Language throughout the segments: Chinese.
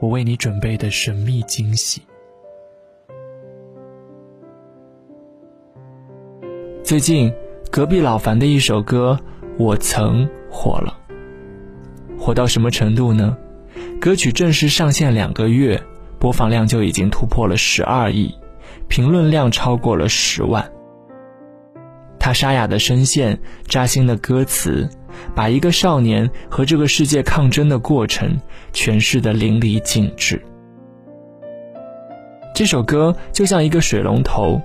我为你准备的神秘惊喜。最近，隔壁老樊的一首歌《我曾》火了，火到什么程度呢？歌曲正式上线两个月，播放量就已经突破了十二亿，评论量超过了十万。他沙哑的声线、扎心的歌词，把一个少年和这个世界抗争的过程诠释得淋漓尽致。这首歌就像一个水龙头，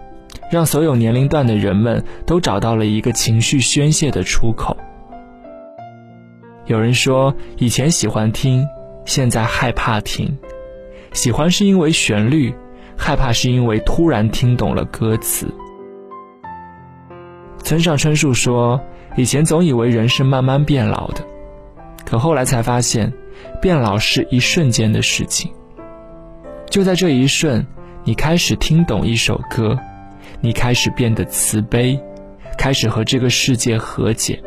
让所有年龄段的人们都找到了一个情绪宣泄的出口。有人说，以前喜欢听，现在害怕听。喜欢是因为旋律，害怕是因为突然听懂了歌词。村上春树说：“以前总以为人是慢慢变老的，可后来才发现，变老是一瞬间的事情。就在这一瞬，你开始听懂一首歌，你开始变得慈悲，开始和这个世界和解。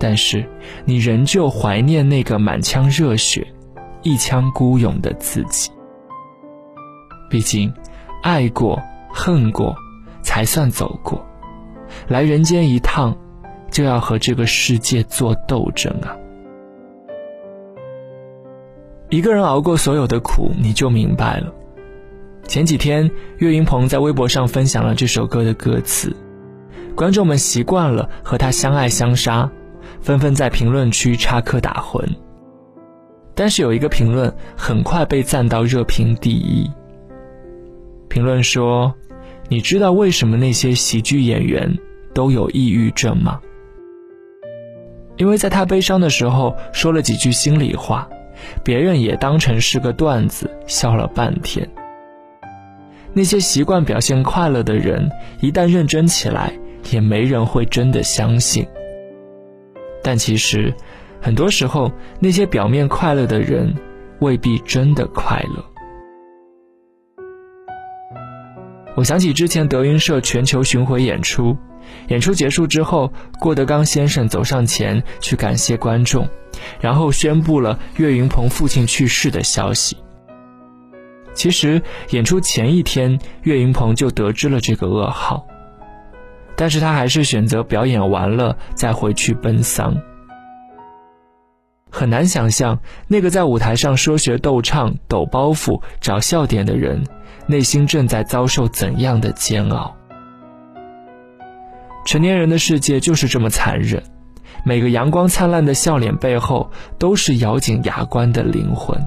但是，你仍旧怀念那个满腔热血、一腔孤勇的自己。毕竟，爱过、恨过，才算走过。”来人间一趟，就要和这个世界做斗争啊！一个人熬过所有的苦，你就明白了。前几天，岳云鹏在微博上分享了这首歌的歌词，观众们习惯了和他相爱相杀，纷纷在评论区插科打诨。但是有一个评论很快被赞到热评第一。评论说。你知道为什么那些喜剧演员都有抑郁症吗？因为在他悲伤的时候说了几句心里话，别人也当成是个段子笑了半天。那些习惯表现快乐的人，一旦认真起来，也没人会真的相信。但其实，很多时候那些表面快乐的人，未必真的快乐。我想起之前德云社全球巡回演出，演出结束之后，郭德纲先生走上前去感谢观众，然后宣布了岳云鹏父亲去世的消息。其实演出前一天，岳云鹏就得知了这个噩耗，但是他还是选择表演完了再回去奔丧。很难想象，那个在舞台上说学逗唱、抖包袱、找笑点的人。内心正在遭受怎样的煎熬？成年人的世界就是这么残忍，每个阳光灿烂的笑脸背后，都是咬紧牙关的灵魂。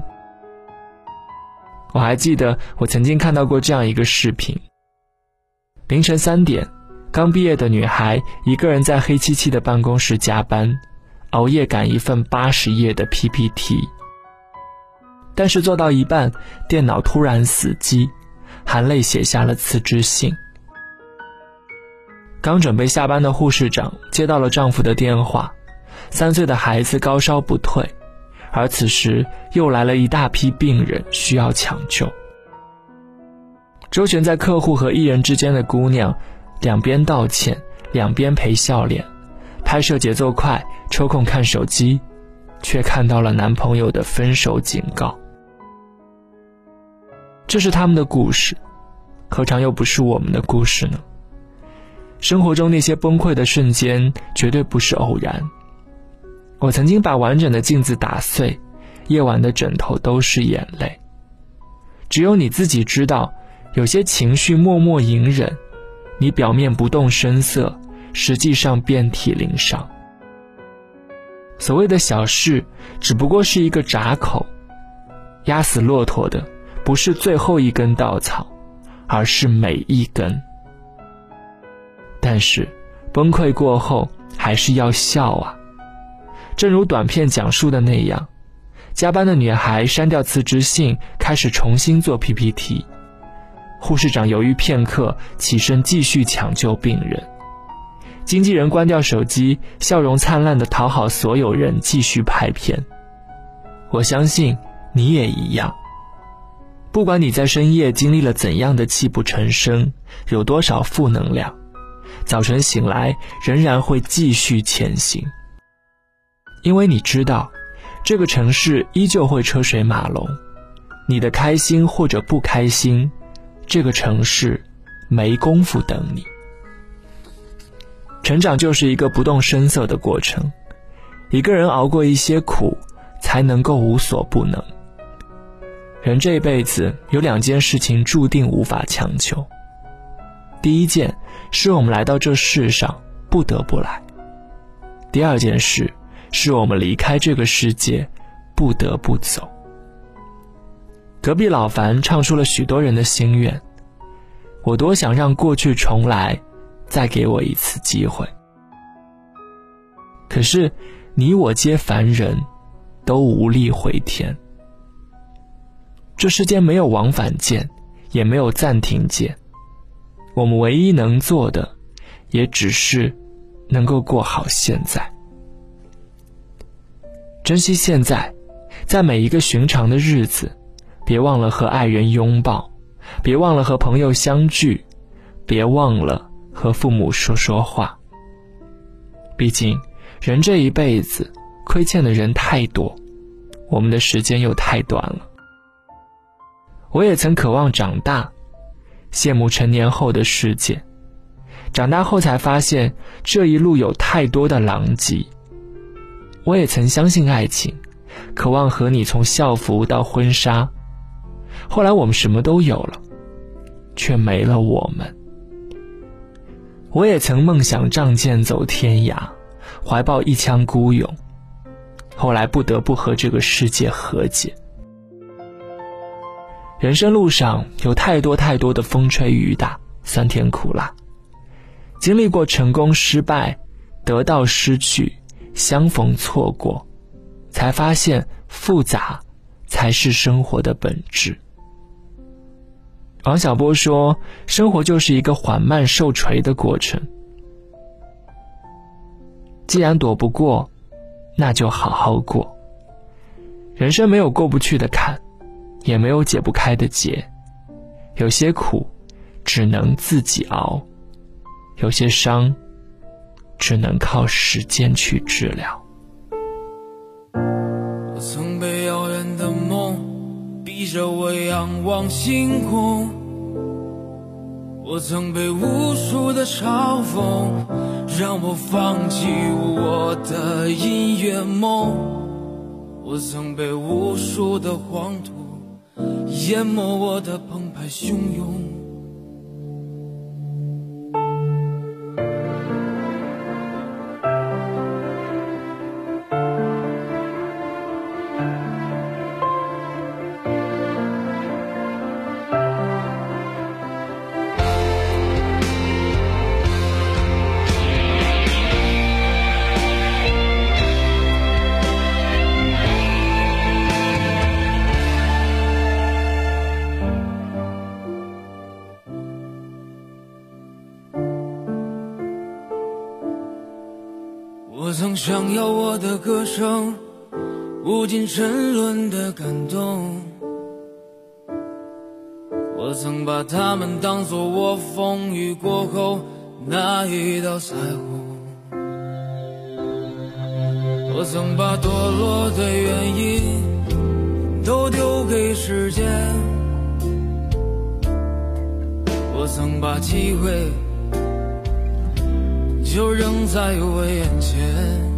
我还记得，我曾经看到过这样一个视频：凌晨三点，刚毕业的女孩一个人在黑漆漆的办公室加班，熬夜赶一份八十页的 PPT，但是做到一半，电脑突然死机。含泪写下了辞职信。刚准备下班的护士长接到了丈夫的电话，三岁的孩子高烧不退，而此时又来了一大批病人需要抢救。周旋在客户和艺人之间的姑娘，两边道歉，两边陪笑脸，拍摄节奏快，抽空看手机，却看到了男朋友的分手警告。这是他们的故事，何尝又不是我们的故事呢？生活中那些崩溃的瞬间，绝对不是偶然。我曾经把完整的镜子打碎，夜晚的枕头都是眼泪。只有你自己知道，有些情绪默默隐忍，你表面不动声色，实际上遍体鳞伤。所谓的小事，只不过是一个闸口，压死骆驼的。不是最后一根稻草，而是每一根。但是，崩溃过后还是要笑啊！正如短片讲述的那样，加班的女孩删掉辞职信，开始重新做 PPT。护士长犹豫片刻，起身继续抢救病人。经纪人关掉手机，笑容灿烂的讨好所有人，继续拍片。我相信你也一样。不管你在深夜经历了怎样的泣不成声，有多少负能量，早晨醒来仍然会继续前行。因为你知道，这个城市依旧会车水马龙，你的开心或者不开心，这个城市没工夫等你。成长就是一个不动声色的过程，一个人熬过一些苦，才能够无所不能。人这一辈子有两件事情注定无法强求，第一件是我们来到这世上不得不来，第二件事。是我们离开这个世界，不得不走。隔壁老樊唱出了许多人的心愿，我多想让过去重来，再给我一次机会。可是，你我皆凡人，都无力回天。这世间没有往返键，也没有暂停键，我们唯一能做的，也只是能够过好现在。珍惜现在，在每一个寻常的日子，别忘了和爱人拥抱，别忘了和朋友相聚，别忘了和父母说说话。毕竟，人这一辈子亏欠的人太多，我们的时间又太短了。我也曾渴望长大，羡慕成年后的世界，长大后才发现这一路有太多的狼藉。我也曾相信爱情，渴望和你从校服到婚纱。后来我们什么都有了，却没了我们。我也曾梦想仗剑走天涯，怀抱一腔孤勇。后来不得不和这个世界和解。人生路上有太多太多的风吹雨打，酸甜苦辣，经历过成功失败，得到失去。相逢错过，才发现复杂才是生活的本质。王小波说：“生活就是一个缓慢受锤的过程。既然躲不过，那就好好过。人生没有过不去的坎，也没有解不开的结。有些苦，只能自己熬；有些伤。”只能靠时间去治疗。着我仰望星空，我曾被无数的嘲讽让我放弃我的音乐梦，我曾被无数的黄土淹没我的澎湃汹涌。的歌声无尽沉沦的感动，我曾把他们当作我风雨过后那一道彩虹，我曾把堕落的原因都丢给时间，我曾把机会。就扔在我眼前。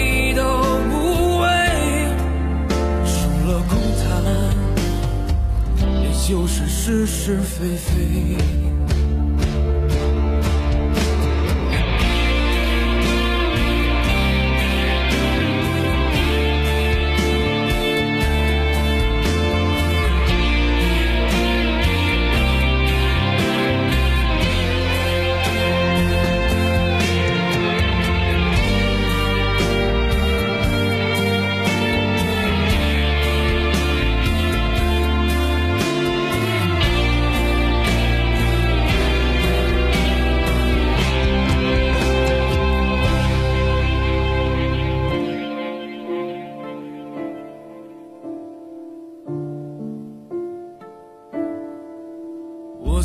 是是非非。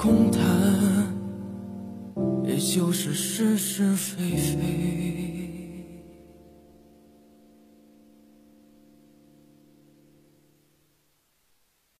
空谈，也就是是是非非。